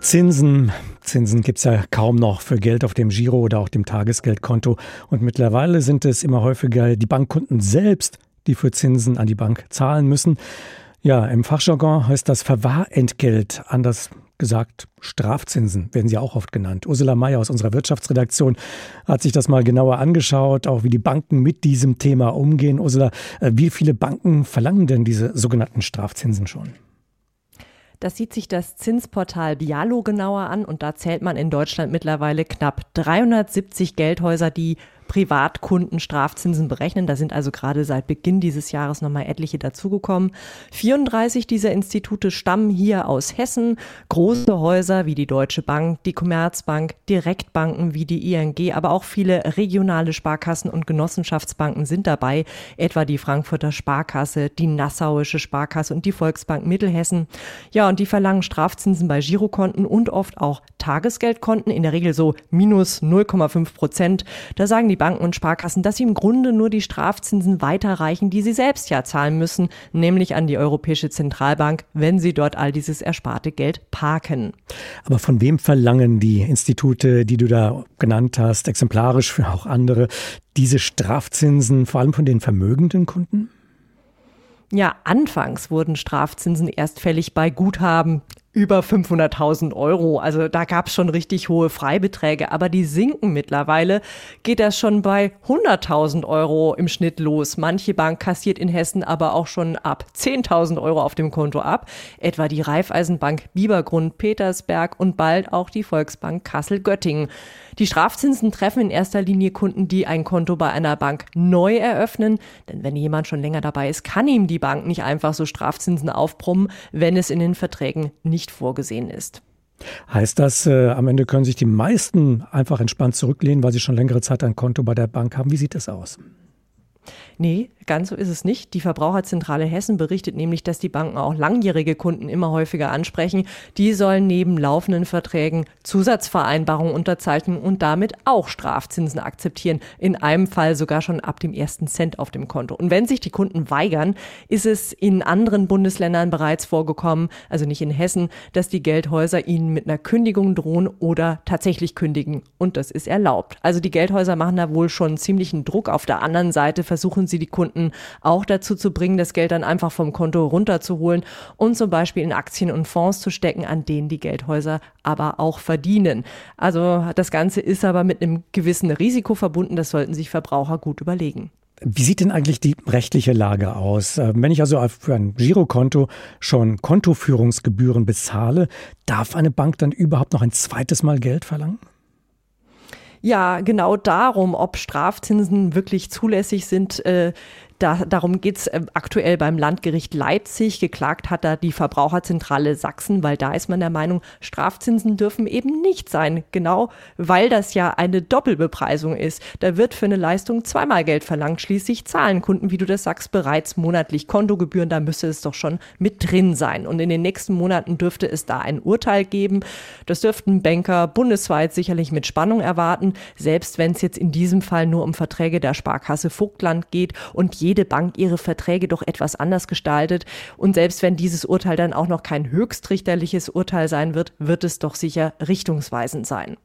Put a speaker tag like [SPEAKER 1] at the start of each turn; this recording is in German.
[SPEAKER 1] Zinsen. Zinsen gibt's ja kaum noch für Geld auf dem Giro oder auch dem Tagesgeldkonto. Und mittlerweile sind es immer häufiger die Bankkunden selbst, die für Zinsen an die Bank zahlen müssen. Ja, im Fachjargon heißt das Verwahrentgelt, anders gesagt Strafzinsen werden sie auch oft genannt. Ursula Mayer aus unserer Wirtschaftsredaktion hat sich das mal genauer angeschaut, auch wie die Banken mit diesem Thema umgehen. Ursula, äh, wie viele Banken verlangen denn diese sogenannten Strafzinsen schon?
[SPEAKER 2] Das sieht sich das Zinsportal Bialo genauer an und da zählt man in Deutschland mittlerweile knapp 370 Geldhäuser, die Privatkunden Strafzinsen berechnen. Da sind also gerade seit Beginn dieses Jahres nochmal etliche dazugekommen. 34 dieser Institute stammen hier aus Hessen. Große Häuser wie die Deutsche Bank, die Commerzbank, Direktbanken wie die ING, aber auch viele regionale Sparkassen und Genossenschaftsbanken sind dabei, etwa die Frankfurter Sparkasse, die Nassauische Sparkasse und die Volksbank Mittelhessen. Ja, und die verlangen Strafzinsen bei Girokonten und oft auch Tagesgeldkonten, in der Regel so minus 0,5 Prozent. Da sagen die Banken und Sparkassen, dass sie im Grunde nur die Strafzinsen weiterreichen, die sie selbst ja zahlen müssen, nämlich an die Europäische Zentralbank, wenn sie dort all dieses ersparte Geld parken.
[SPEAKER 1] Aber von wem verlangen die Institute, die du da genannt hast, exemplarisch für auch andere, diese Strafzinsen, vor allem von den vermögenden Kunden?
[SPEAKER 2] Ja, anfangs wurden Strafzinsen erst fällig bei Guthaben über 500.000 Euro. Also da gab es schon richtig hohe Freibeträge, aber die sinken mittlerweile. Geht das schon bei 100.000 Euro im Schnitt los. Manche Bank kassiert in Hessen aber auch schon ab 10.000 Euro auf dem Konto ab. Etwa die Raiffeisenbank Biebergrund Petersberg und bald auch die Volksbank Kassel-Göttingen. Die Strafzinsen treffen in erster Linie Kunden, die ein Konto bei einer Bank neu eröffnen. Denn wenn jemand schon länger dabei ist, kann ihm die Bank nicht einfach so Strafzinsen aufbrummen, wenn es in den Verträgen nicht nicht vorgesehen ist.
[SPEAKER 1] Heißt das, äh, am Ende können sich die meisten einfach entspannt zurücklehnen, weil sie schon längere Zeit ein Konto bei der Bank haben? Wie sieht das aus?
[SPEAKER 2] Nee, ganz so ist es nicht. Die Verbraucherzentrale Hessen berichtet nämlich, dass die Banken auch langjährige Kunden immer häufiger ansprechen. Die sollen neben laufenden Verträgen Zusatzvereinbarungen unterzeichnen und damit auch Strafzinsen akzeptieren. In einem Fall sogar schon ab dem ersten Cent auf dem Konto. Und wenn sich die Kunden weigern, ist es in anderen Bundesländern bereits vorgekommen, also nicht in Hessen, dass die Geldhäuser ihnen mit einer Kündigung drohen oder tatsächlich kündigen. Und das ist erlaubt. Also die Geldhäuser machen da wohl schon ziemlichen Druck. Auf der anderen Seite versuchen sie die Kunden auch dazu zu bringen, das Geld dann einfach vom Konto runterzuholen und zum Beispiel in Aktien und Fonds zu stecken, an denen die Geldhäuser aber auch verdienen. Also das Ganze ist aber mit einem gewissen Risiko verbunden. Das sollten sich Verbraucher gut überlegen.
[SPEAKER 1] Wie sieht denn eigentlich die rechtliche Lage aus? Äh, wenn ich also für ein Girokonto schon Kontoführungsgebühren bezahle, darf eine Bank dann überhaupt noch ein zweites Mal Geld verlangen?
[SPEAKER 2] Ja, genau darum, ob Strafzinsen wirklich zulässig sind, äh, da, darum geht's äh, aktuell beim Landgericht Leipzig. Geklagt hat da die Verbraucherzentrale Sachsen, weil da ist man der Meinung, Strafzinsen dürfen eben nicht sein. Genau, weil das ja eine Doppelbepreisung ist. Da wird für eine Leistung zweimal Geld verlangt. Schließlich zahlen Kunden, wie du das sagst, bereits monatlich Kontogebühren. Da müsste es doch schon mit drin sein. Und in den nächsten Monaten dürfte es da ein Urteil geben. Das dürften Banker bundesweit sicherlich mit Spannung erwarten, selbst wenn es jetzt in diesem Fall nur um Verträge der Sparkasse Vogtland geht und je jede Bank ihre Verträge doch etwas anders gestaltet. Und selbst wenn dieses Urteil dann auch noch kein höchstrichterliches Urteil sein wird, wird es doch sicher richtungsweisend sein.